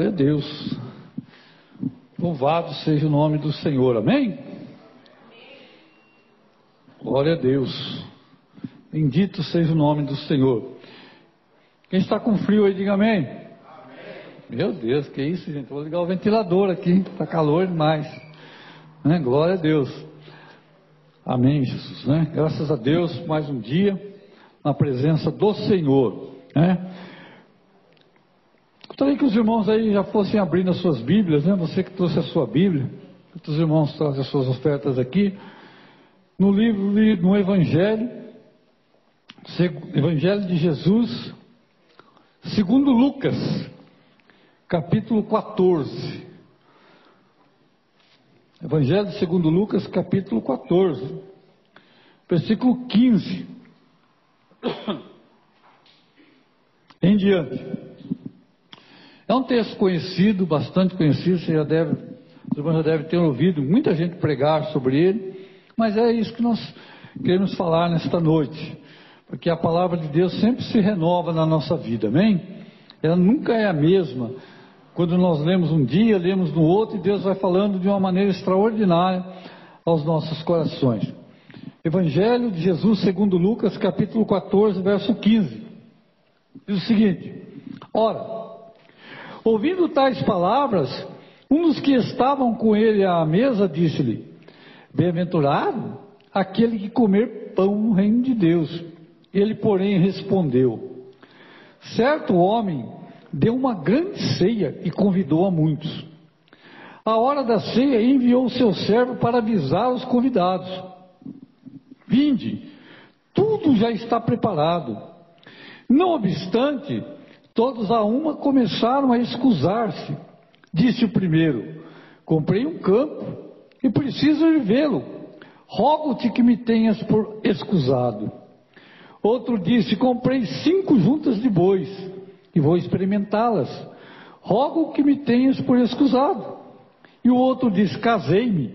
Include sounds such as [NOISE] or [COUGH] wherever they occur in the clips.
Glória a Deus. Louvado seja o nome do Senhor. Amém? Glória a Deus. Bendito seja o nome do Senhor. Quem está com frio aí, diga amém. amém. Meu Deus, que isso, gente? Vou ligar o ventilador aqui, está calor demais. Né? Glória a Deus. Amém, Jesus. Né? Graças a Deus, mais um dia na presença do Senhor. Né? Gostaria que os irmãos aí já fossem abrindo as suas Bíblias, né? Você que trouxe a sua Bíblia, que os irmãos trazem as suas ofertas aqui. No livro, no Evangelho, Evangelho de Jesus, Segundo Lucas, capítulo 14. Evangelho segundo Lucas, capítulo 14, versículo 15. [COUGHS] Em diante. É um texto conhecido, bastante conhecido, você já deve, os irmãos já devem ter ouvido muita gente pregar sobre ele, mas é isso que nós queremos falar nesta noite porque a palavra de Deus sempre se renova na nossa vida, amém? Ela nunca é a mesma. Quando nós lemos um dia, lemos no outro, e Deus vai falando de uma maneira extraordinária aos nossos corações. Evangelho de Jesus segundo Lucas, capítulo 14, verso 15. Diz o seguinte: Ora, ouvindo tais palavras, um dos que estavam com ele à mesa disse-lhe: Bem-aventurado aquele que comer pão no reino de Deus. Ele, porém, respondeu: Certo homem deu uma grande ceia e convidou a muitos. A hora da ceia enviou seu servo para avisar os convidados: Vinde, tudo já está preparado. Não obstante, todos a uma começaram a escusar-se. Disse o primeiro: Comprei um campo e preciso ir vê-lo. Rogo-te que me tenhas por escusado. Outro disse: Comprei cinco juntas de bois e vou experimentá-las. Rogo que me tenhas por escusado. E o outro disse: Casei-me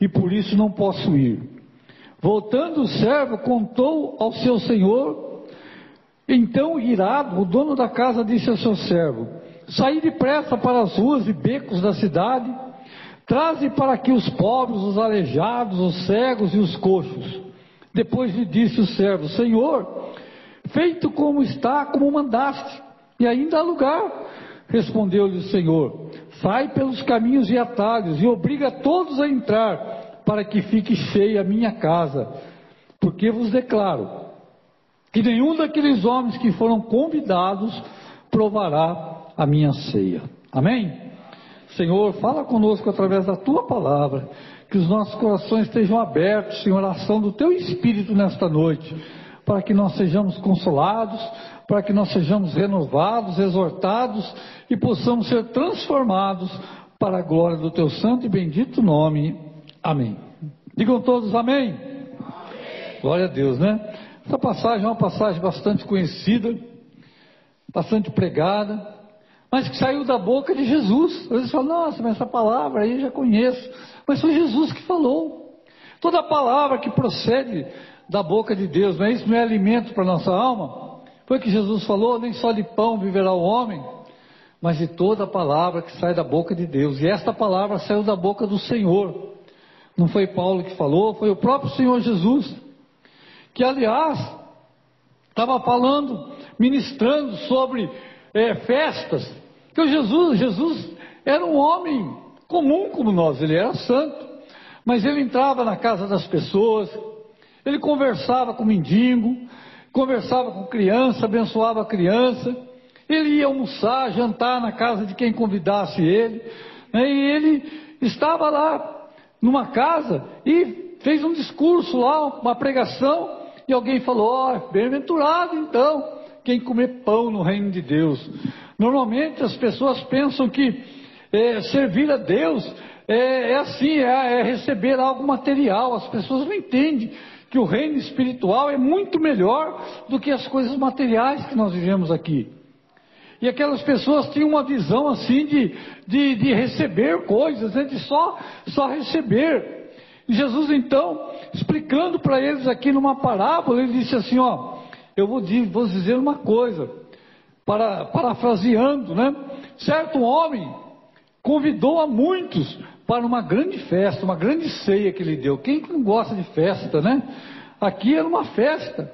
e por isso não posso ir. Voltando o servo, contou ao seu senhor. Então, irado, o dono da casa disse ao seu servo: Saí depressa para as ruas e becos da cidade, traze para aqui os pobres, os aleijados, os cegos e os coxos depois lhe disse o servo: Senhor, feito como está, como mandaste, e ainda há lugar. Respondeu-lhe o Senhor: Sai pelos caminhos e atalhos e obriga todos a entrar, para que fique cheia a minha casa. Porque vos declaro que nenhum daqueles homens que foram convidados provará a minha ceia. Amém? Senhor, fala conosco através da tua palavra que os nossos corações estejam abertos em oração do Teu Espírito nesta noite, para que nós sejamos consolados, para que nós sejamos renovados, exortados e possamos ser transformados para a glória do Teu santo e bendito nome. Amém. Digam todos amém. amém. Glória a Deus, né? Essa passagem é uma passagem bastante conhecida, bastante pregada, mas que saiu da boca de Jesus. Às vezes falam, nossa, mas essa palavra aí eu já conheço. Mas foi Jesus que falou. Toda palavra que procede da boca de Deus, não é isso? Não é alimento para a nossa alma? Foi que Jesus falou: nem só de pão viverá o homem, mas de toda palavra que sai da boca de Deus. E esta palavra saiu da boca do Senhor. Não foi Paulo que falou, foi o próprio Senhor Jesus. Que, aliás, estava falando, ministrando sobre é, festas. Que Jesus, Jesus era um homem comum como nós, ele era santo, mas ele entrava na casa das pessoas, ele conversava com mendigo, conversava com criança, abençoava a criança, ele ia almoçar, jantar na casa de quem convidasse ele, né, e ele estava lá numa casa e fez um discurso lá, uma pregação, e alguém falou: Ó, oh, bem-aventurado então, quem comer pão no reino de Deus. Normalmente as pessoas pensam que é, servir a Deus é, é assim, é, é receber algo material. As pessoas não entendem que o reino espiritual é muito melhor do que as coisas materiais que nós vivemos aqui. E aquelas pessoas tinham uma visão assim de, de, de receber coisas, né, de só, só receber. Jesus então, explicando para eles aqui numa parábola, ele disse assim: Ó, eu vou, vou dizer uma coisa, para, parafraseando, né? certo homem convidou a muitos para uma grande festa, uma grande ceia que ele deu. Quem que não gosta de festa, né? Aqui era uma festa.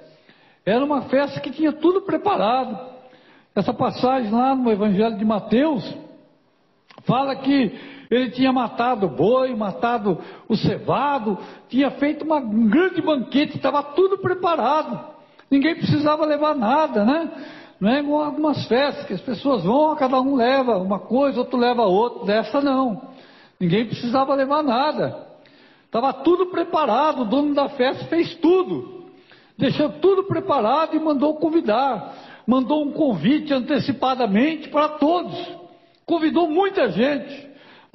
Era uma festa que tinha tudo preparado. Essa passagem lá no Evangelho de Mateus fala que ele tinha matado o boi, matado o cevado, tinha feito uma, um grande banquete, estava tudo preparado. Ninguém precisava levar nada, né? Não é igual algumas festas que as pessoas vão, cada um leva uma coisa, outro leva outra. Dessa não. Ninguém precisava levar nada. Estava tudo preparado, o dono da festa fez tudo. Deixou tudo preparado e mandou convidar. Mandou um convite antecipadamente para todos. Convidou muita gente,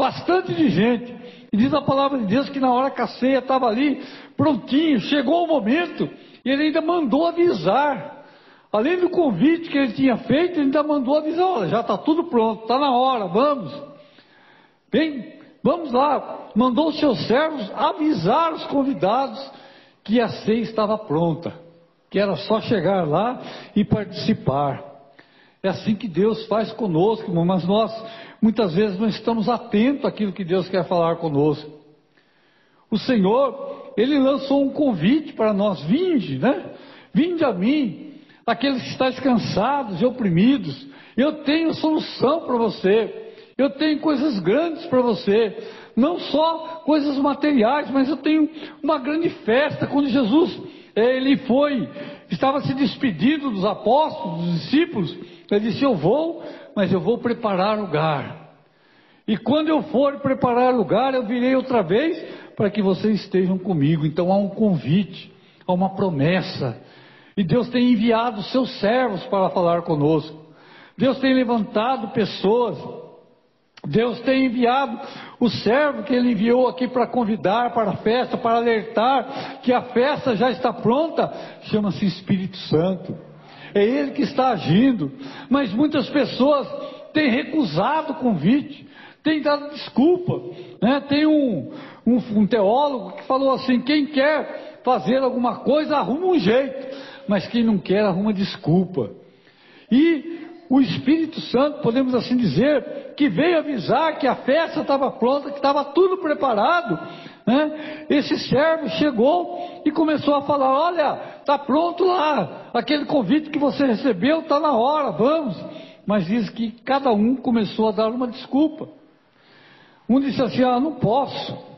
bastante de gente. E diz a palavra de Deus que na hora que a ceia estava ali, prontinho, chegou o momento, e ele ainda mandou avisar. Além do convite que ele tinha feito, ele ainda mandou avisar, olha, já está tudo pronto, está na hora, vamos. Bem, Vamos lá, mandou os seus servos avisar os convidados que a ceia estava pronta, que era só chegar lá e participar. É assim que Deus faz conosco, irmão, mas nós muitas vezes não estamos atentos àquilo que Deus quer falar conosco. O Senhor, Ele lançou um convite para nós, vinde, né? Vinde a mim, aqueles que estáis cansados e oprimidos, eu tenho solução para você. Eu tenho coisas grandes para você, não só coisas materiais, mas eu tenho uma grande festa. Quando Jesus ele foi, estava se despedindo dos apóstolos, dos discípulos, ele disse: Eu vou, mas eu vou preparar lugar. E quando eu for preparar lugar, eu virei outra vez para que vocês estejam comigo. Então há um convite, há uma promessa. E Deus tem enviado seus servos para falar conosco. Deus tem levantado pessoas Deus tem enviado o servo que ele enviou aqui para convidar para a festa, para alertar que a festa já está pronta, chama-se Espírito Santo. É ele que está agindo, mas muitas pessoas têm recusado o convite, têm dado desculpa. Né? Tem um, um, um teólogo que falou assim: quem quer fazer alguma coisa arruma um jeito, mas quem não quer arruma desculpa. E o Espírito Santo, podemos assim dizer, que veio avisar que a festa estava pronta, que estava tudo preparado, né? esse servo chegou e começou a falar: Olha, está pronto lá, aquele convite que você recebeu está na hora, vamos. Mas diz que cada um começou a dar uma desculpa. Um disse assim: Ah, não posso.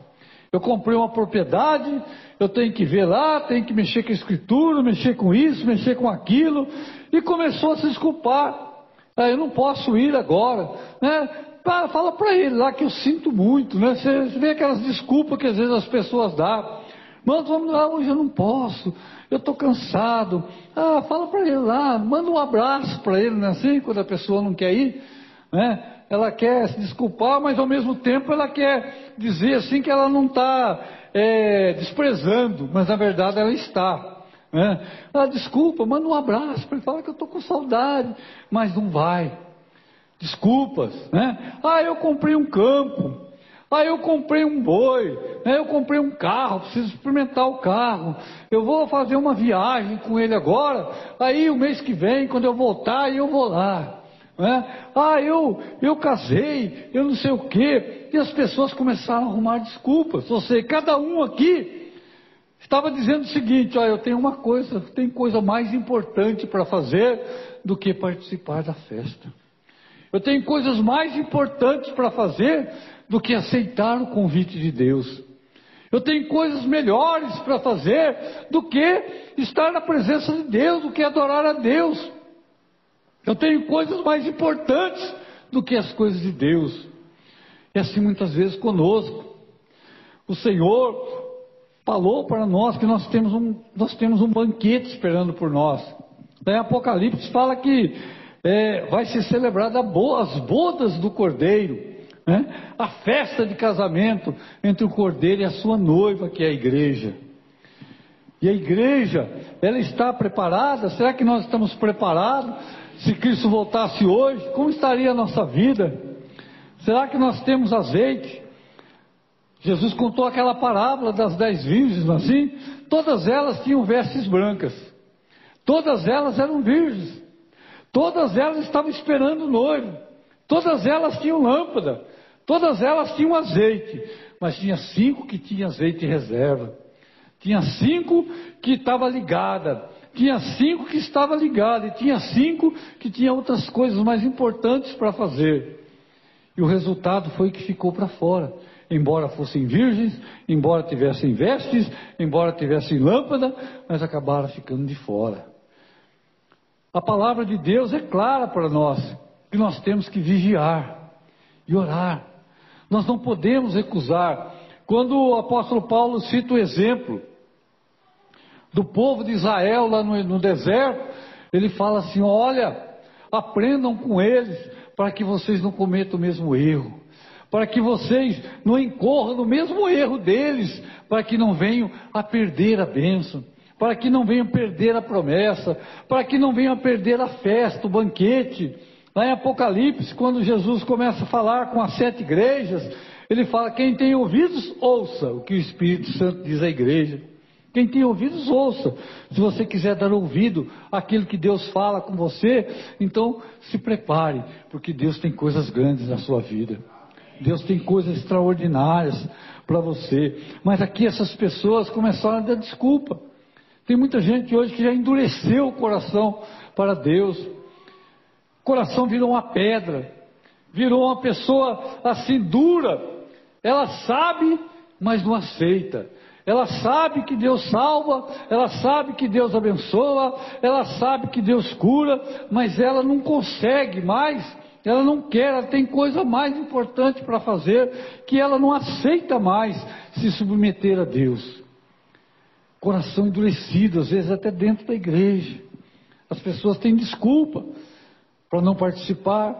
Eu comprei uma propriedade, eu tenho que ver lá, tenho que mexer com a escritura, mexer com isso, mexer com aquilo. E começou a se desculpar. Ah, eu não posso ir agora, né? Fala para ele lá que eu sinto muito, né? Você vê aquelas desculpas que às vezes as pessoas dão. Mas vamos lá, hoje eu não posso, eu estou cansado. Ah, fala para ele lá, manda um abraço para ele, não é assim? Quando a pessoa não quer ir, né? Ela quer se desculpar, mas ao mesmo tempo ela quer dizer assim que ela não está é, desprezando, mas na verdade ela está. Né? Ah, desculpa, manda um abraço para ele, fala que eu estou com saudade, mas não vai. Desculpas, né? Ah, eu comprei um campo. Ah, eu comprei um boi, né? eu comprei um carro, preciso experimentar o carro. Eu vou fazer uma viagem com ele agora. Aí o mês que vem, quando eu voltar, eu vou lá. Né? Ah, eu, eu casei, eu não sei o quê. E as pessoas começaram a arrumar desculpas. Ou seja, cada um aqui Estava dizendo o seguinte: olha, eu tenho uma coisa, tem coisa mais importante para fazer do que participar da festa. Eu tenho coisas mais importantes para fazer do que aceitar o convite de Deus. Eu tenho coisas melhores para fazer do que estar na presença de Deus, do que adorar a Deus. Eu tenho coisas mais importantes do que as coisas de Deus. E assim muitas vezes conosco. O Senhor falou para nós que nós temos um, nós temos um banquete esperando por nós. Em Apocalipse fala que é, vai ser celebrada as bodas do Cordeiro, né? a festa de casamento entre o Cordeiro e a sua noiva, que é a igreja. E a igreja, ela está preparada? Será que nós estamos preparados? Se Cristo voltasse hoje, como estaria a nossa vida? Será que nós temos azeite? Jesus contou aquela parábola das dez virgens, assim, todas elas tinham vestes brancas, todas elas eram virgens, todas elas estavam esperando o noivo, Todas elas tinham lâmpada, todas elas tinham azeite, mas tinha cinco que tinham azeite em reserva. Tinha cinco que estava ligada, tinha cinco que estava ligada. E tinha cinco que tinha outras coisas mais importantes para fazer. E o resultado foi que ficou para fora. Embora fossem virgens, embora tivessem vestes, embora tivessem lâmpada, mas acabaram ficando de fora. A palavra de Deus é clara para nós, que nós temos que vigiar e orar. Nós não podemos recusar. Quando o apóstolo Paulo cita o exemplo do povo de Israel lá no, no deserto, ele fala assim: olha, aprendam com eles para que vocês não cometam o mesmo erro, para que vocês não incorram no mesmo erro deles, para que não venham a perder a bênção, para que não venham perder a promessa, para que não venham a perder a festa, o banquete. Lá em Apocalipse, quando Jesus começa a falar com as sete igrejas, ele fala: quem tem ouvidos, ouça o que o Espírito Santo diz à igreja. Quem tem ouvidos, ouça. Se você quiser dar ouvido àquilo que Deus fala com você, então se prepare, porque Deus tem coisas grandes na sua vida. Deus tem coisas extraordinárias para você. Mas aqui essas pessoas começaram a dar desculpa. Tem muita gente hoje que já endureceu o coração para Deus. O coração virou uma pedra, virou uma pessoa assim dura. Ela sabe, mas não aceita. Ela sabe que Deus salva, ela sabe que Deus abençoa, ela sabe que Deus cura, mas ela não consegue mais, ela não quer, ela tem coisa mais importante para fazer, que ela não aceita mais se submeter a Deus. Coração endurecido, às vezes até dentro da igreja. As pessoas têm desculpa para não participar.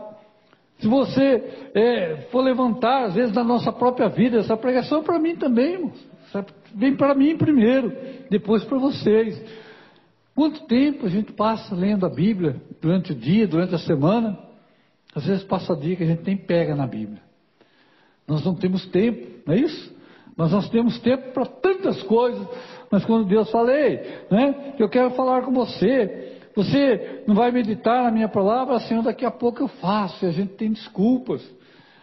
Se você é, for levantar, às vezes, na nossa própria vida, essa pregação é para mim também, irmãos. Vem para mim primeiro, depois para vocês. Quanto tempo a gente passa lendo a Bíblia durante o dia, durante a semana? Às vezes passa dia que a gente nem pega na Bíblia. Nós não temos tempo, não é isso? Mas nós temos tempo para tantas coisas. Mas quando Deus fala, ei, né, eu quero falar com você, você não vai meditar na minha palavra, Senhor, daqui a pouco eu faço. E a gente tem desculpas.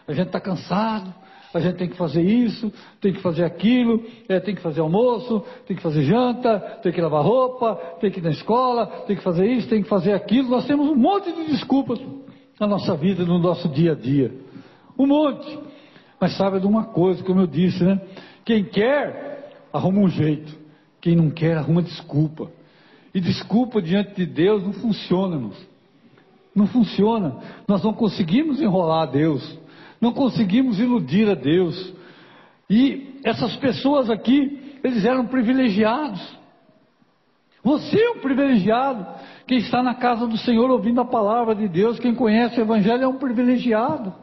A gente está cansado, a gente tem que fazer isso, tem que fazer aquilo, é, tem que fazer almoço, tem que fazer janta, tem que lavar roupa, tem que ir na escola, tem que fazer isso, tem que fazer aquilo. Nós temos um monte de desculpas na nossa vida, no nosso dia a dia. Um monte. Mas sabe de uma coisa, como eu disse, né? Quem quer, arruma um jeito. Quem não quer, arruma desculpa. E desculpa diante de Deus não funciona, irmãos. Não funciona. Nós não conseguimos enrolar a Deus não conseguimos iludir a Deus. E essas pessoas aqui, eles eram privilegiados. Você é um privilegiado. Quem está na casa do Senhor ouvindo a palavra de Deus, quem conhece o Evangelho é um privilegiado.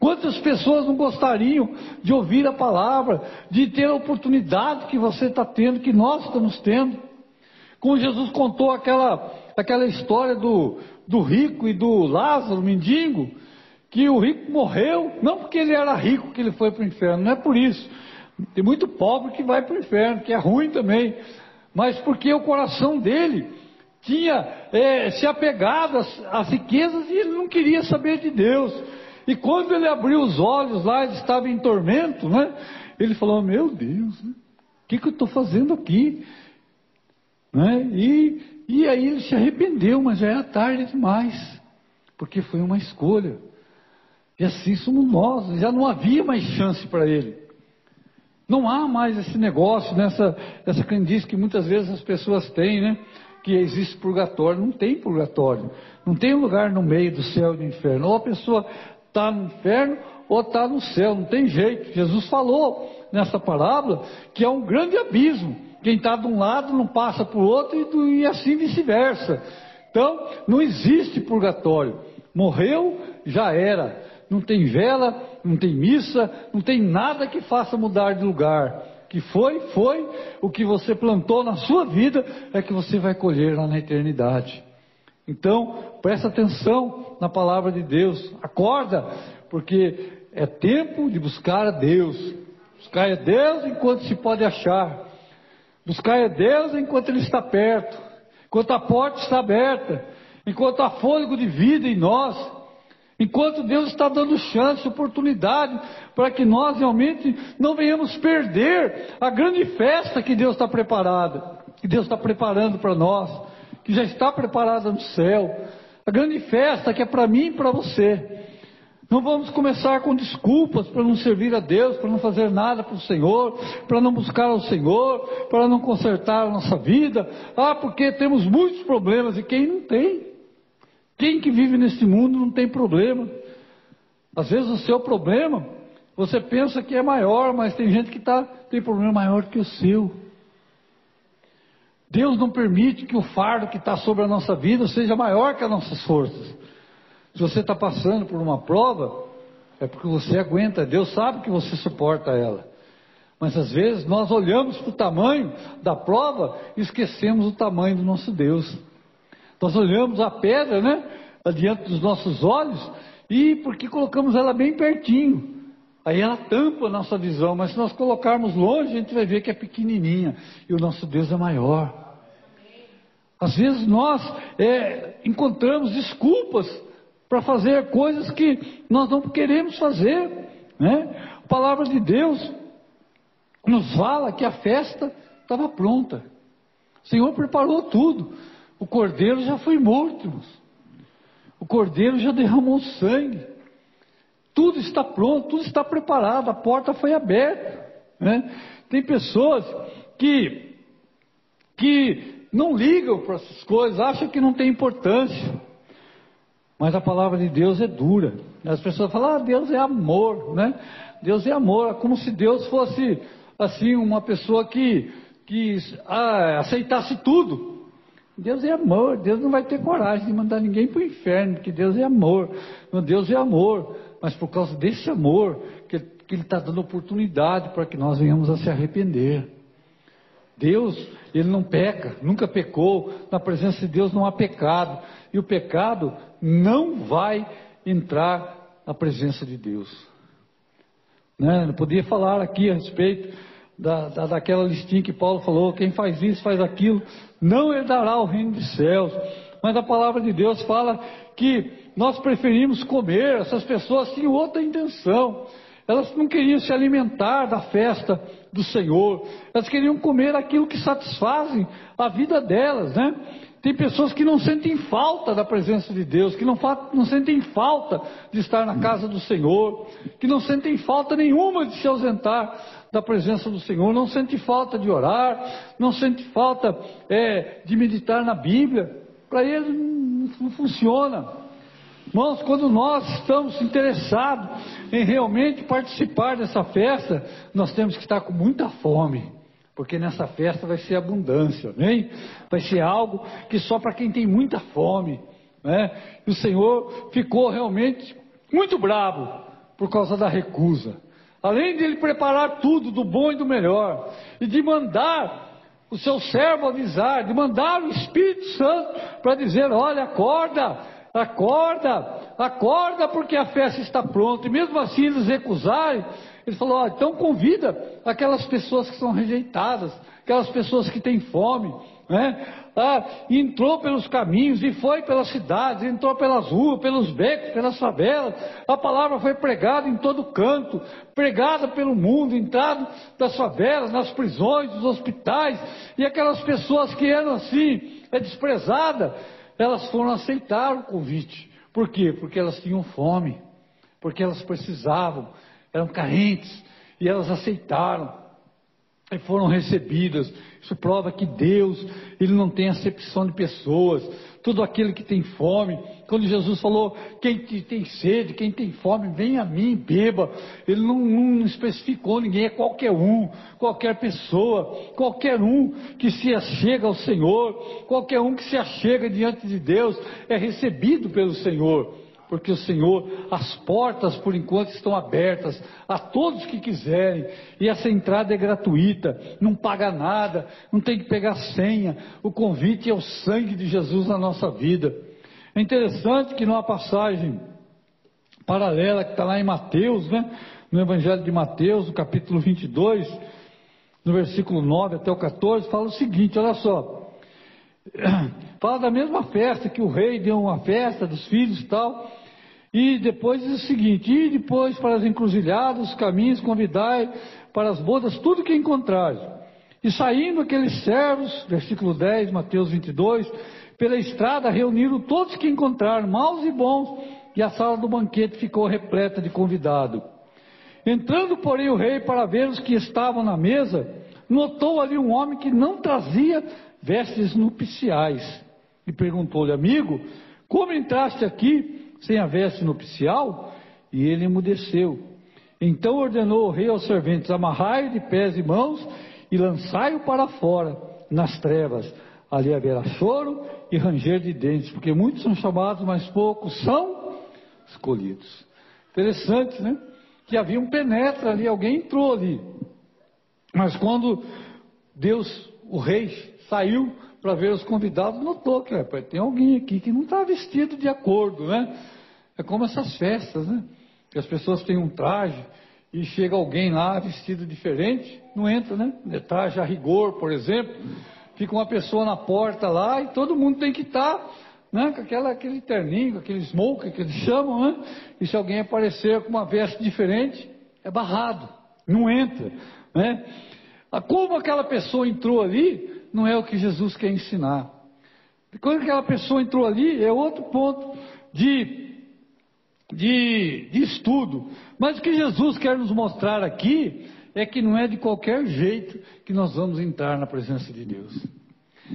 Quantas pessoas não gostariam de ouvir a palavra, de ter a oportunidade que você está tendo, que nós estamos tendo? Como Jesus contou aquela, aquela história do, do rico e do Lázaro, mendigo, que o rico morreu, não porque ele era rico que ele foi para o inferno, não é por isso. Tem muito pobre que vai para o inferno, que é ruim também, mas porque o coração dele tinha é, se apegado às, às, riquezas e ele não queria saber de Deus. E quando ele abriu os olhos lá, ele estava em tormento, né? Ele falou: Meu Deus, né? o que, que eu estou fazendo aqui? Né? E, e aí ele se arrependeu, mas já era tarde demais, porque foi uma escolha. E assim somos nós, já não havia mais chance para ele. Não há mais esse negócio, nessa essa crendice que muitas vezes as pessoas têm, né? Que existe purgatório. Não tem purgatório. Não tem lugar no meio do céu e do inferno. Ou a pessoa está no inferno ou está no céu. Não tem jeito. Jesus falou nessa parábola que é um grande abismo. Quem está de um lado não passa para o outro e, do, e assim vice-versa. Então, não existe purgatório. Morreu, já era não tem vela, não tem missa, não tem nada que faça mudar de lugar. Que foi, foi, o que você plantou na sua vida é que você vai colher lá na eternidade. Então, presta atenção na palavra de Deus, acorda, porque é tempo de buscar a Deus. Buscar a Deus enquanto se pode achar. Buscar a Deus enquanto Ele está perto, enquanto a porta está aberta, enquanto há fôlego de vida em nós Enquanto Deus está dando chance, oportunidade, para que nós realmente não venhamos perder a grande festa que Deus está preparada, que Deus está preparando para nós, que já está preparada no céu. A grande festa que é para mim e para você. Não vamos começar com desculpas para não servir a Deus, para não fazer nada para o Senhor, para não buscar o Senhor, para não consertar a nossa vida. Ah, porque temos muitos problemas e quem não tem? Quem que vive nesse mundo não tem problema. Às vezes o seu problema, você pensa que é maior, mas tem gente que tá, tem problema maior que o seu. Deus não permite que o fardo que está sobre a nossa vida seja maior que as nossas forças. Se você está passando por uma prova, é porque você aguenta, Deus sabe que você suporta ela. Mas às vezes nós olhamos para o tamanho da prova e esquecemos o tamanho do nosso Deus. Nós olhamos a pedra, né, diante dos nossos olhos, e porque colocamos ela bem pertinho. Aí ela tampa a nossa visão, mas se nós colocarmos longe, a gente vai ver que é pequenininha e o nosso Deus é maior. Às vezes nós é, encontramos desculpas para fazer coisas que nós não queremos fazer. Né? A palavra de Deus nos fala que a festa estava pronta. O Senhor preparou tudo. O cordeiro já foi morto. O cordeiro já derramou sangue. Tudo está pronto, tudo está preparado, a porta foi aberta. Né? Tem pessoas que, que não ligam para essas coisas, acham que não tem importância. Mas a palavra de Deus é dura. As pessoas falam, ah, Deus é amor, né? Deus é amor, é como se Deus fosse assim uma pessoa que, que ah, aceitasse tudo. Deus é amor, Deus não vai ter coragem de mandar ninguém para o inferno, porque Deus é amor. Deus é amor, mas por causa desse amor, que, que Ele está dando oportunidade para que nós venhamos a se arrepender. Deus, Ele não peca, nunca pecou, na presença de Deus não há pecado, e o pecado não vai entrar na presença de Deus. Né? Eu podia falar aqui a respeito da, da, daquela listinha que Paulo falou: quem faz isso, faz aquilo, não herdará o reino dos céus. Mas a palavra de Deus fala que nós preferimos comer, essas pessoas tinham outra intenção. Elas não queriam se alimentar da festa do Senhor, elas queriam comer aquilo que satisfazem a vida delas, né? Tem pessoas que não sentem falta da presença de Deus, que não, não, sentem falta de estar na casa do Senhor, que não sentem falta nenhuma de se ausentar da presença do Senhor, não sente falta de orar, não sente falta é, de meditar na Bíblia. Para ele não, não funciona. Irmãos, quando nós estamos interessados em realmente participar dessa festa, nós temos que estar com muita fome, porque nessa festa vai ser abundância, amém? Vai ser algo que só para quem tem muita fome, né? E o Senhor ficou realmente muito bravo por causa da recusa. Além de ele preparar tudo do bom e do melhor, e de mandar o seu servo avisar, de mandar o Espírito Santo para dizer: olha, acorda, acorda, acorda, porque a festa está pronta. E mesmo assim eles recusarem, ele falou: então convida aquelas pessoas que são rejeitadas, aquelas pessoas que têm fome, né? Ah, entrou pelos caminhos e foi pelas cidades, entrou pelas ruas, pelos becos, pelas favelas. A palavra foi pregada em todo canto, pregada pelo mundo, entrado das favelas, nas prisões, nos hospitais. E aquelas pessoas que eram assim, é desprezada, elas foram aceitar o convite. Por quê? Porque elas tinham fome, porque elas precisavam, eram carentes, e elas aceitaram e foram recebidas. Isso prova que Deus, Ele não tem acepção de pessoas. Todo aquele que tem fome, quando Jesus falou, quem tem sede, quem tem fome, vem a mim, beba. Ele não, não especificou ninguém, é qualquer um, qualquer pessoa, qualquer um que se achega ao Senhor, qualquer um que se achega diante de Deus, é recebido pelo Senhor porque o Senhor, as portas por enquanto estão abertas a todos que quiserem, e essa entrada é gratuita, não paga nada, não tem que pegar senha, o convite é o sangue de Jesus na nossa vida. É interessante que numa passagem paralela que está lá em Mateus, né, no Evangelho de Mateus, no capítulo 22, no versículo 9 até o 14, fala o seguinte: olha só. [CLEARS THROAT] Fala da mesma festa que o rei deu uma festa dos filhos e tal. E depois diz o seguinte: E depois para as encruzilhadas, os caminhos, convidai para as bodas tudo que encontrares. E saindo aqueles servos, versículo 10, Mateus 22, pela estrada reuniram todos que encontraram, maus e bons, e a sala do banquete ficou repleta de convidado. Entrando, porém, o rei para ver os que estavam na mesa, notou ali um homem que não trazia vestes nupciais. E perguntou-lhe, amigo, como entraste aqui sem a veste nupcial? E ele emudeceu. Então ordenou o rei aos serventes: amarrai-o de pés e mãos e lançai-o para fora, nas trevas. Ali haverá choro e ranger de dentes, porque muitos são chamados, mas poucos são escolhidos. Interessante, né? Que havia um penetra ali, alguém entrou ali. Mas quando Deus, o rei, saiu para ver os convidados, notou que rapaz, tem alguém aqui que não está vestido de acordo, né? É como essas festas, né? Que as pessoas têm um traje e chega alguém lá vestido diferente, não entra, né? Traje a rigor, por exemplo. Fica uma pessoa na porta lá e todo mundo tem que estar tá, né, com aquela, aquele terninho, aquele smoke que eles chamam, né? E se alguém aparecer com uma veste diferente, é barrado, não entra, né? Como aquela pessoa entrou ali, não é o que Jesus quer ensinar. Quando aquela pessoa entrou ali, é outro ponto de, de, de estudo. Mas o que Jesus quer nos mostrar aqui é que não é de qualquer jeito que nós vamos entrar na presença de Deus.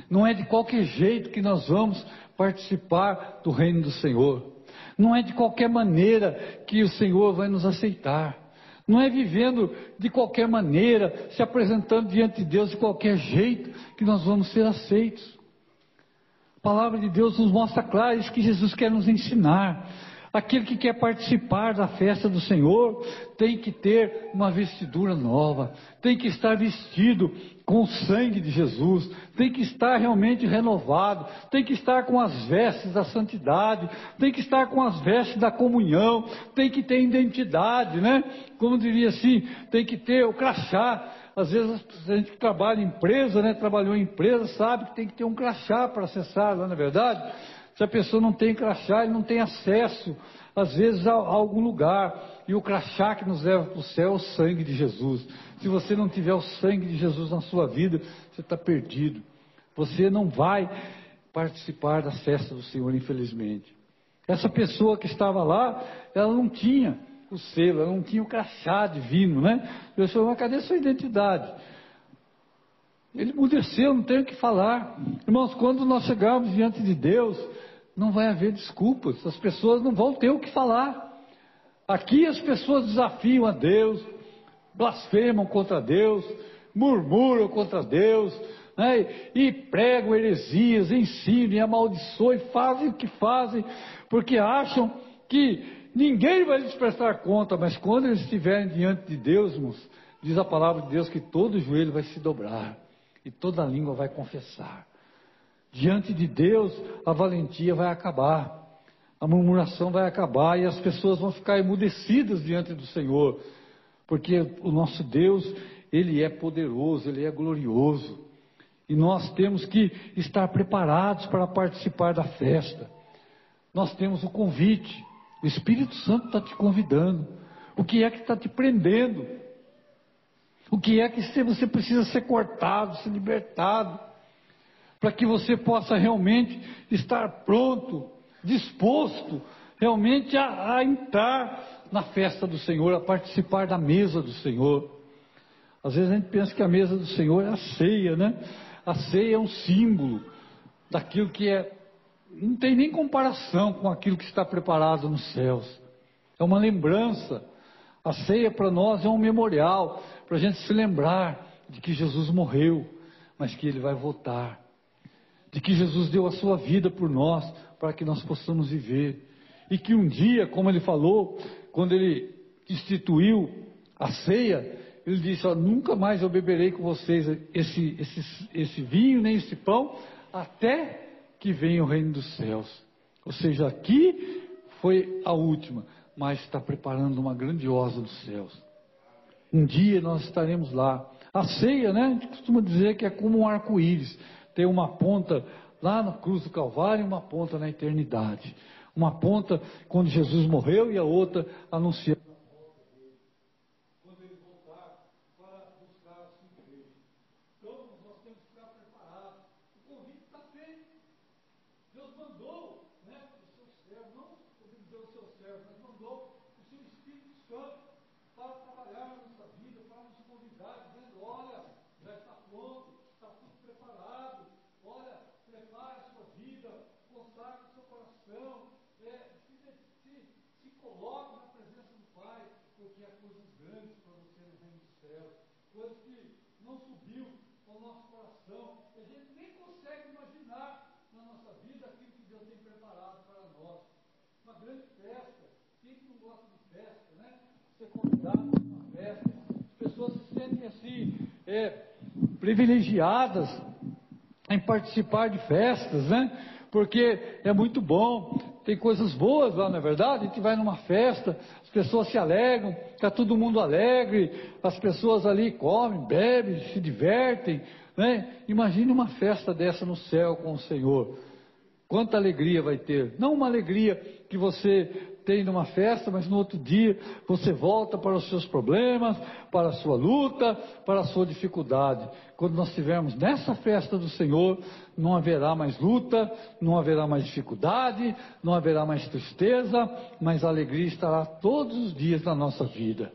Não é de qualquer jeito que nós vamos participar do reino do Senhor. Não é de qualquer maneira que o Senhor vai nos aceitar. Não é vivendo de qualquer maneira, se apresentando diante de Deus de qualquer jeito, que nós vamos ser aceitos. A palavra de Deus nos mostra claro isso que Jesus quer nos ensinar. Aquele que quer participar da festa do Senhor tem que ter uma vestidura nova, tem que estar vestido com o sangue de Jesus, tem que estar realmente renovado, tem que estar com as vestes da santidade, tem que estar com as vestes da comunhão, tem que ter identidade, né? Como diria assim, tem que ter o crachá. Às vezes a gente que trabalha em empresa, né? Trabalhou em empresa, sabe que tem que ter um crachá para acessar, não é verdade? Se a pessoa não tem crachá, ele não tem acesso, às vezes, a, a algum lugar. E o crachá que nos leva para o céu é o sangue de Jesus. Se você não tiver o sangue de Jesus na sua vida, você está perdido. Você não vai participar da festa do Senhor, infelizmente. Essa pessoa que estava lá, ela não tinha o selo, ela não tinha o crachá divino, né? Eu falei, mas cadê sua identidade? Ele mudeceu, não tem o que falar. Irmãos, quando nós chegarmos diante de Deus, não vai haver desculpas, as pessoas não vão ter o que falar. Aqui as pessoas desafiam a Deus, blasfemam contra Deus, murmuram contra Deus, né? e pregam heresias, ensinam e amaldiçoam e fazem o que fazem, porque acham que ninguém vai lhes prestar conta, mas quando eles estiverem diante de Deus, irmãos, diz a palavra de Deus que todo joelho vai se dobrar e toda língua vai confessar. Diante de Deus, a valentia vai acabar, a murmuração vai acabar e as pessoas vão ficar emudecidas diante do Senhor, porque o nosso Deus, Ele é poderoso, Ele é glorioso. E nós temos que estar preparados para participar da festa. Nós temos o convite, o Espírito Santo está te convidando. O que é que está te prendendo? O que é que você precisa ser cortado, ser libertado, para que você possa realmente estar pronto, disposto realmente a, a entrar na festa do Senhor, a participar da mesa do Senhor. Às vezes a gente pensa que a mesa do Senhor é a ceia, né? A ceia é um símbolo daquilo que é, não tem nem comparação com aquilo que está preparado nos céus. É uma lembrança. A ceia para nós é um memorial para a gente se lembrar de que Jesus morreu, mas que Ele vai voltar, de que Jesus deu a sua vida por nós, para que nós possamos viver, e que um dia, como Ele falou, quando Ele instituiu a ceia, Ele disse: ó, Nunca mais eu beberei com vocês esse, esse, esse vinho, nem esse pão, até que venha o reino dos céus. Ou seja, aqui foi a última, mas está preparando uma grandiosa dos céus. Um dia nós estaremos lá. A ceia, né? A gente costuma dizer que é como um arco-íris. Tem uma ponta lá na cruz do Calvário e uma ponta na eternidade. Uma ponta quando Jesus morreu e a outra anunciando é, privilegiadas em participar de festas, né? Porque é muito bom, tem coisas boas lá, na é verdade. A gente vai numa festa, as pessoas se alegram, está todo mundo alegre, as pessoas ali comem, bebem, se divertem, né? Imagine uma festa dessa no céu com o Senhor. Quanta alegria vai ter. Não uma alegria que você tem numa festa, mas no outro dia você volta para os seus problemas, para a sua luta, para a sua dificuldade. Quando nós estivermos nessa festa do Senhor, não haverá mais luta, não haverá mais dificuldade, não haverá mais tristeza, mas a alegria estará todos os dias na nossa vida.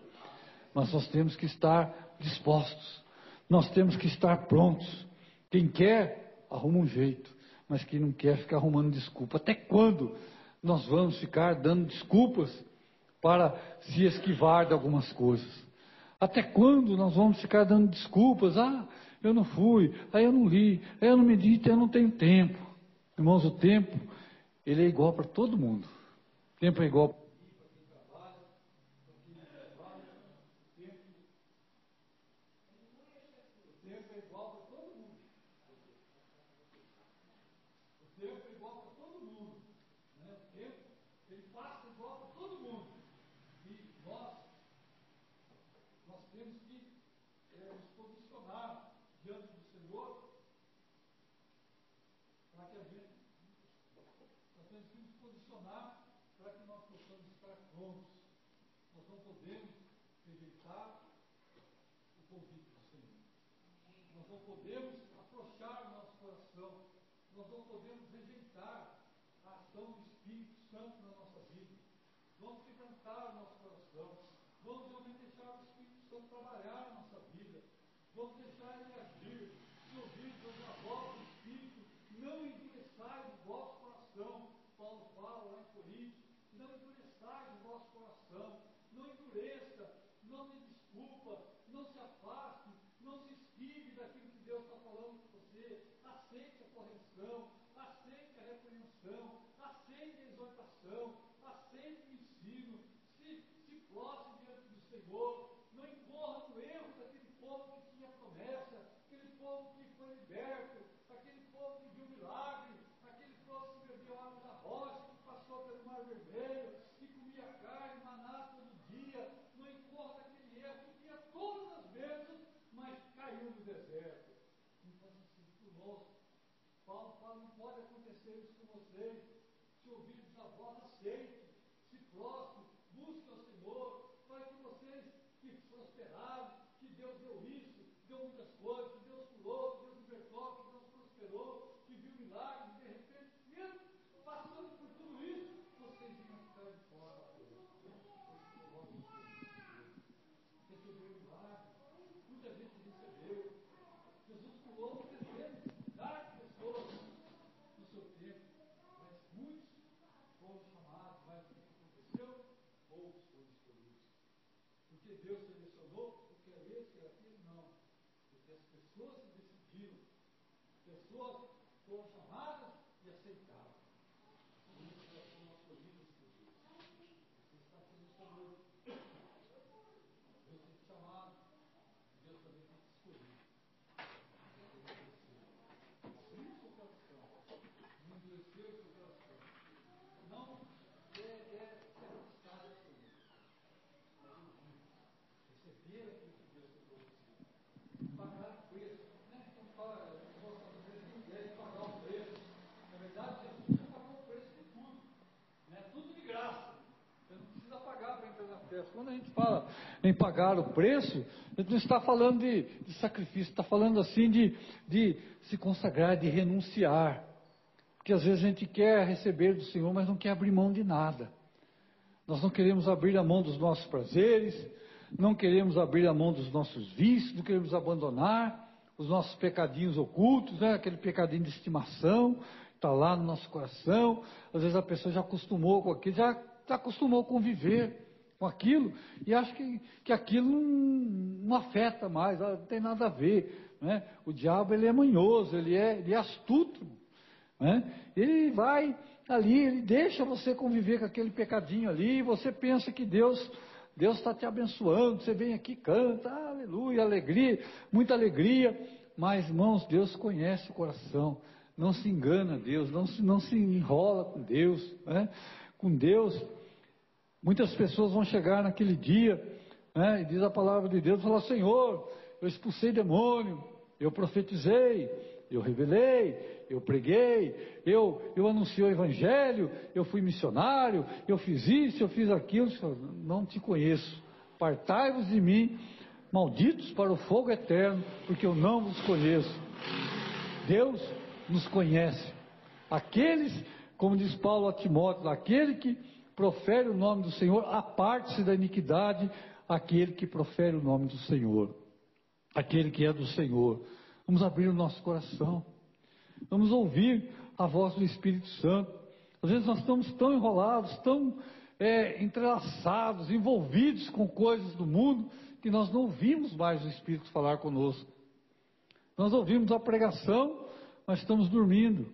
Mas nós temos que estar dispostos, nós temos que estar prontos. Quem quer, arruma um jeito, mas quem não quer, fica arrumando desculpa. Até quando? nós vamos ficar dando desculpas para se esquivar de algumas coisas. Até quando nós vamos ficar dando desculpas? Ah, eu não fui, aí eu não li, aí eu não medito, eu não tenho tempo. Irmãos, o tempo, ele é igual para todo mundo. O tempo é igual prontos. Nós não podemos rejeitar o convite do Senhor. Nós não podemos afrouxar o nosso coração. Nós não podemos rejeitar a ação do Espírito Santo na nossa vida. Vamos quebrantar o nosso coração. Vamos was Quando a gente fala em pagar o preço, a gente não está falando de, de sacrifício, está falando assim de, de se consagrar, de renunciar. Porque às vezes a gente quer receber do Senhor, mas não quer abrir mão de nada. Nós não queremos abrir a mão dos nossos prazeres, não queremos abrir a mão dos nossos vícios, não queremos abandonar os nossos pecadinhos ocultos, né? aquele pecadinho de estimação, está lá no nosso coração. Às vezes a pessoa já acostumou com aquilo, já, já acostumou a conviver com aquilo e acha que, que aquilo não, não afeta mais, ah, não tem nada a ver. Né? O diabo ele é manhoso, ele é, ele é astuto. Né? Ele vai ali, ele deixa você conviver com aquele pecadinho ali, e você pensa que Deus Deus está te abençoando, você vem aqui, canta, aleluia, alegria, muita alegria, mas irmãos, Deus conhece o coração, não se engana Deus, não se, não se enrola com Deus, né? com Deus, muitas pessoas vão chegar naquele dia, né? e diz a palavra de Deus, fala, Senhor, eu expulsei demônio, eu profetizei, eu revelei, eu preguei, eu, eu anunciei o Evangelho, eu fui missionário, eu fiz isso, eu fiz aquilo. Não te conheço. Partai-vos de mim, malditos para o fogo eterno, porque eu não vos conheço. Deus nos conhece. Aqueles, como diz Paulo a Timóteo, aquele que profere o nome do Senhor, aparte-se da iniquidade, aquele que profere o nome do Senhor, aquele que é do Senhor. Vamos abrir o nosso coração. Vamos ouvir a voz do Espírito Santo. Às vezes nós estamos tão enrolados, tão é, entrelaçados, envolvidos com coisas do mundo, que nós não ouvimos mais o Espírito falar conosco. Nós ouvimos a pregação, mas estamos dormindo.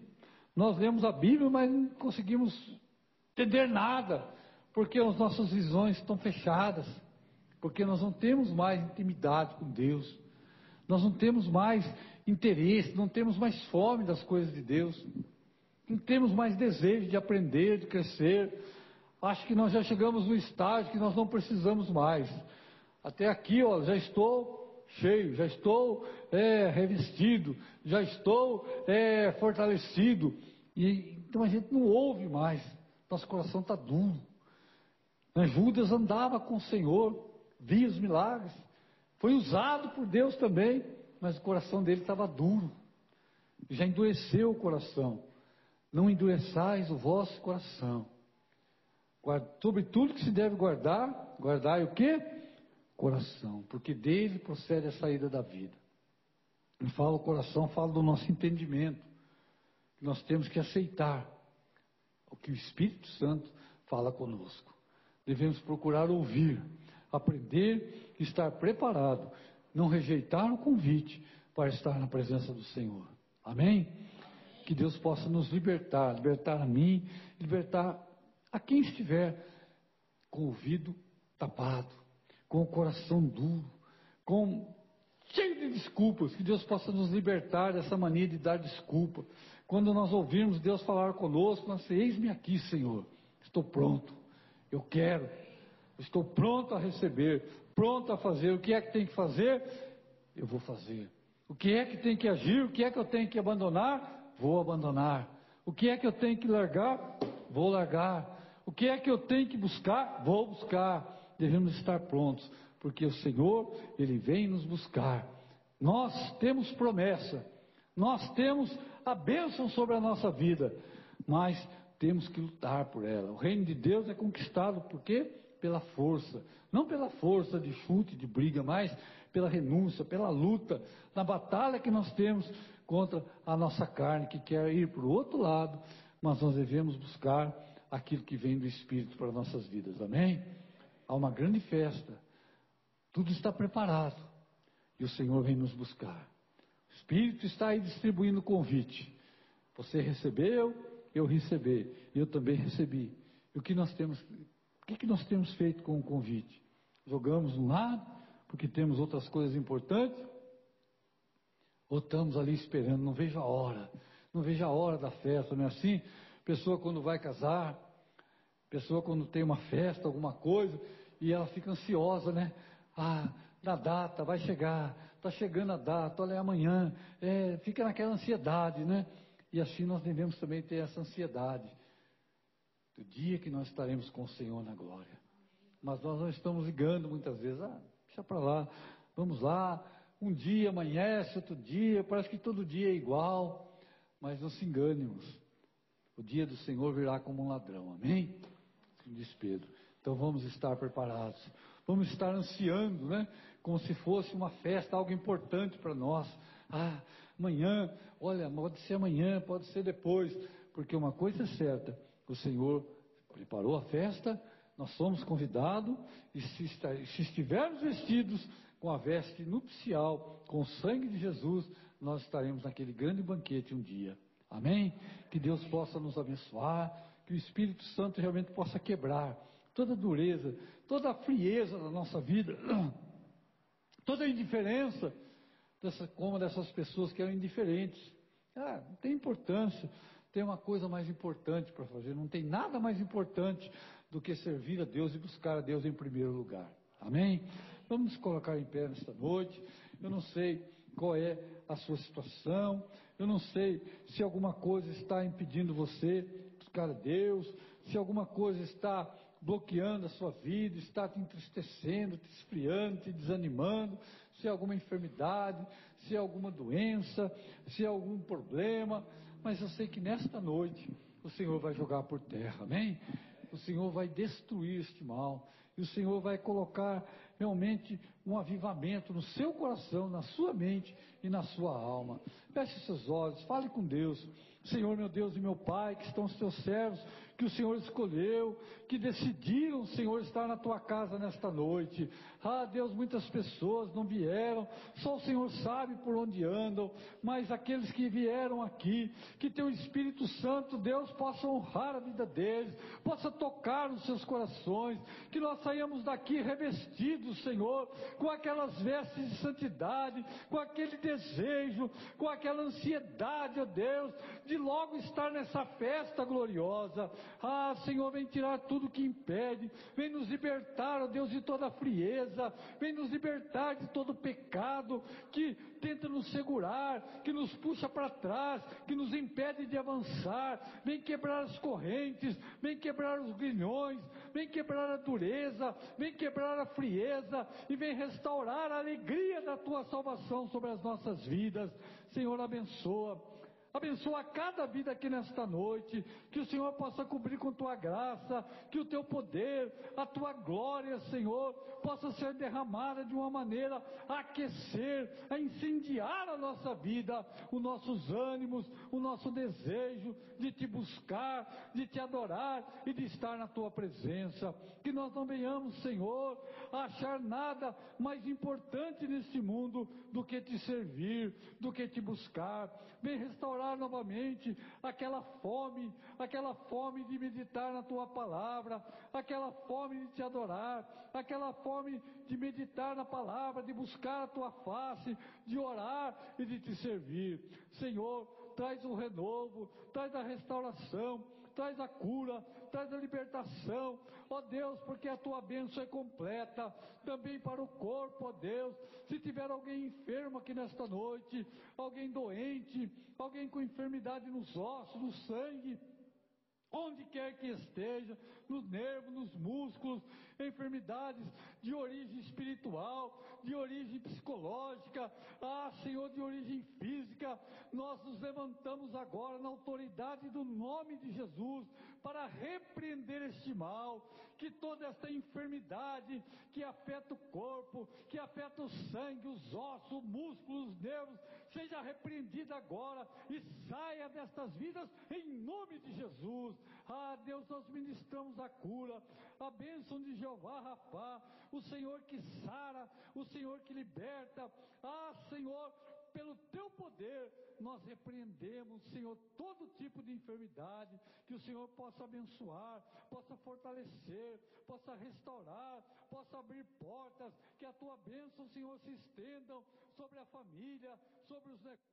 Nós lemos a Bíblia, mas não conseguimos entender nada, porque as nossas visões estão fechadas, porque nós não temos mais intimidade com Deus, nós não temos mais interesse, não temos mais fome das coisas de Deus, não temos mais desejo de aprender, de crescer. Acho que nós já chegamos no estágio que nós não precisamos mais. Até aqui, ó, já estou cheio, já estou é, revestido, já estou é, fortalecido. E, então a gente não ouve mais, nosso coração está duro. Judas andava com o Senhor, via os milagres, foi usado por Deus também mas o coração dele estava duro. Já endureceu o coração. Não endureçais o vosso coração. Sobre tudo que se deve guardar, guardai o que? Coração, porque dele procede a saída da vida. E fala o coração, fala do nosso entendimento. Que nós temos que aceitar o que o Espírito Santo fala conosco. Devemos procurar ouvir, aprender estar preparado não rejeitar o convite para estar na presença do Senhor. Amém? Que Deus possa nos libertar, libertar a mim, libertar a quem estiver com o ouvido tapado, com o coração duro, com cheio de desculpas, que Deus possa nos libertar dessa mania de dar desculpa. Quando nós ouvirmos Deus falar conosco, nós eis-me aqui, Senhor, estou pronto, eu quero, estou pronto a receber, pronto a fazer. O que é que tem que fazer? Eu vou fazer. O que é que tem que agir? O que é que eu tenho que abandonar? Vou abandonar. O que é que eu tenho que largar? Vou largar. O que é que eu tenho que buscar? Vou buscar. Devemos estar prontos, porque o Senhor, Ele vem nos buscar. Nós temos promessa, nós temos a bênção sobre a nossa vida, mas temos que lutar por ela. O reino de Deus é conquistado por quê? pela força, não pela força de chute, de briga, mas pela renúncia, pela luta, na batalha que nós temos contra a nossa carne que quer ir para o outro lado, mas nós devemos buscar aquilo que vem do Espírito para nossas vidas, amém? Há uma grande festa, tudo está preparado e o Senhor vem nos buscar. Espírito está aí distribuindo o convite. Você recebeu, eu recebi, eu também recebi. E o que nós temos o que, que nós temos feito com o convite? Jogamos um lado, porque temos outras coisas importantes? Ou estamos ali esperando, não vejo a hora, não vejo a hora da festa, não é assim? Pessoa quando vai casar, pessoa quando tem uma festa, alguma coisa, e ela fica ansiosa, né? Ah, da data, vai chegar, está chegando a data, olha, é amanhã, é, fica naquela ansiedade, né? E assim nós devemos também ter essa ansiedade do dia que nós estaremos com o Senhor na glória. Mas nós não estamos ligando muitas vezes, ah, deixa para lá, vamos lá, um dia amanhece, outro dia, parece que todo dia é igual, mas não se enganemos. O dia do Senhor virá como um ladrão, amém? Diz Pedro. Então vamos estar preparados. Vamos estar ansiando, né? Como se fosse uma festa, algo importante para nós. Ah, amanhã, olha, pode ser amanhã, pode ser depois, porque uma coisa é certa: o Senhor preparou a festa, nós somos convidados, e se, se estivermos vestidos com a veste nupcial, com o sangue de Jesus, nós estaremos naquele grande banquete um dia. Amém? Que Deus possa nos abençoar, que o Espírito Santo realmente possa quebrar toda a dureza, toda a frieza da nossa vida, [CLEARS THROAT] toda a indiferença, dessa, como dessas pessoas que eram indiferentes. Ah, não tem importância, tem uma coisa mais importante para fazer, não tem nada mais importante do que servir a Deus e buscar a Deus em primeiro lugar. Amém? Vamos nos colocar em pé nesta noite. Eu não sei qual é a sua situação, eu não sei se alguma coisa está impedindo você buscar a Deus, se alguma coisa está bloqueando a sua vida, está te entristecendo, te esfriando, te desanimando, se é alguma enfermidade, se é alguma doença, se é algum problema, mas eu sei que nesta noite o Senhor vai jogar por terra, amém? O Senhor vai destruir este mal, e o Senhor vai colocar realmente um avivamento no seu coração, na sua mente e na sua alma. Feche seus olhos, fale com Deus. Senhor, meu Deus e meu Pai, que estão os teus servos, que o Senhor escolheu, que decidiram, Senhor, estar na tua casa nesta noite. Ah, Deus, muitas pessoas não vieram, só o Senhor sabe por onde andam, mas aqueles que vieram aqui, que teu Espírito Santo, Deus, possa honrar a vida deles, possa tocar os seus corações, que nós saímos daqui revestidos, Senhor, com aquelas vestes de santidade, com aquele desejo, com aquela ansiedade, ó Deus, de logo estar nessa festa gloriosa. Ah, Senhor, vem tirar tudo que impede, vem nos libertar, ó Deus, de toda a frieza, vem nos libertar de todo pecado que tenta nos segurar, que nos puxa para trás, que nos impede de avançar, vem quebrar as correntes, vem quebrar os grilhões, vem quebrar a dureza, vem quebrar a frieza e vem restaurar a alegria da tua salvação sobre as nossas vidas. Senhor, abençoa Abençoa cada vida aqui nesta noite, que o Senhor possa cobrir com tua graça, que o teu poder, a tua glória, Senhor, possa ser derramada de uma maneira a aquecer, a incendiar a nossa vida, os nossos ânimos, o nosso desejo de te buscar, de te adorar e de estar na tua presença. Que nós não venhamos, Senhor, a achar nada mais importante neste mundo do que te servir, do que te buscar. Vem restaurar novamente aquela fome, aquela fome de meditar na tua palavra, aquela fome de te adorar, aquela fome de meditar na palavra, de buscar a tua face, de orar e de te servir. Senhor, traz o renovo, traz a restauração, traz a cura, traz a libertação, ó Deus, porque a tua bênção é completa, também para o corpo, ó Deus. Se tiver alguém enfermo aqui nesta noite, alguém doente, alguém com enfermidade nos ossos, no sangue, onde quer que esteja, nos nervos, nos músculos, enfermidades de origem espiritual, de origem psicológica, ah, Senhor, de origem física, nós nos levantamos agora na autoridade do nome de Jesus para repreender este mal, que toda esta enfermidade que afeta o corpo, que afeta o sangue, os ossos, o músculo, os nervos, seja repreendida agora e saia destas vidas em nome de Jesus. Ah, Deus, nós ministramos a cura, a bênção de Jeová Rapá, o Senhor que sara, o Senhor que liberta. Ah, Senhor, pelo teu poder, nós repreendemos, Senhor, todo tipo de enfermidade, que o Senhor possa abençoar, possa fortalecer, possa restaurar, possa abrir portas, que a tua bênção, Senhor, se estendam sobre a família, sobre os negócios,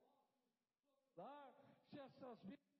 se essas bênçãos